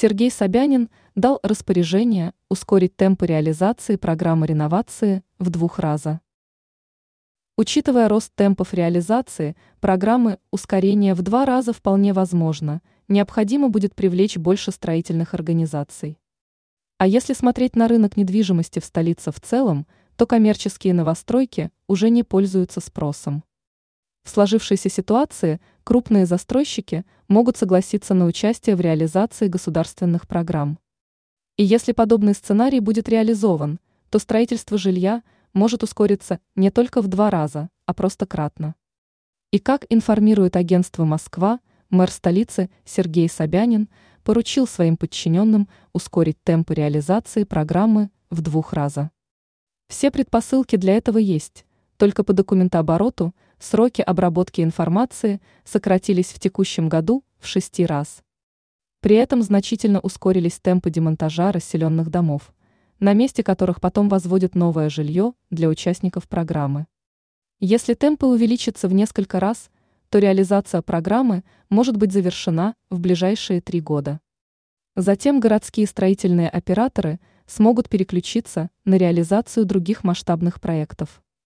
Сергей Собянин дал распоряжение ускорить темпы реализации программы реновации в двух раза. Учитывая рост темпов реализации, программы ускорения в два раза вполне возможно, необходимо будет привлечь больше строительных организаций. А если смотреть на рынок недвижимости в столице в целом, то коммерческие новостройки уже не пользуются спросом. В сложившейся ситуации крупные застройщики могут согласиться на участие в реализации государственных программ. И если подобный сценарий будет реализован, то строительство жилья может ускориться не только в два раза, а просто кратно. И как информирует агентство «Москва», мэр столицы Сергей Собянин поручил своим подчиненным ускорить темпы реализации программы в двух раза. Все предпосылки для этого есть, только по документообороту – сроки обработки информации сократились в текущем году в шести раз. При этом значительно ускорились темпы демонтажа расселенных домов, на месте которых потом возводят новое жилье для участников программы. Если темпы увеличатся в несколько раз, то реализация программы может быть завершена в ближайшие три года. Затем городские строительные операторы смогут переключиться на реализацию других масштабных проектов.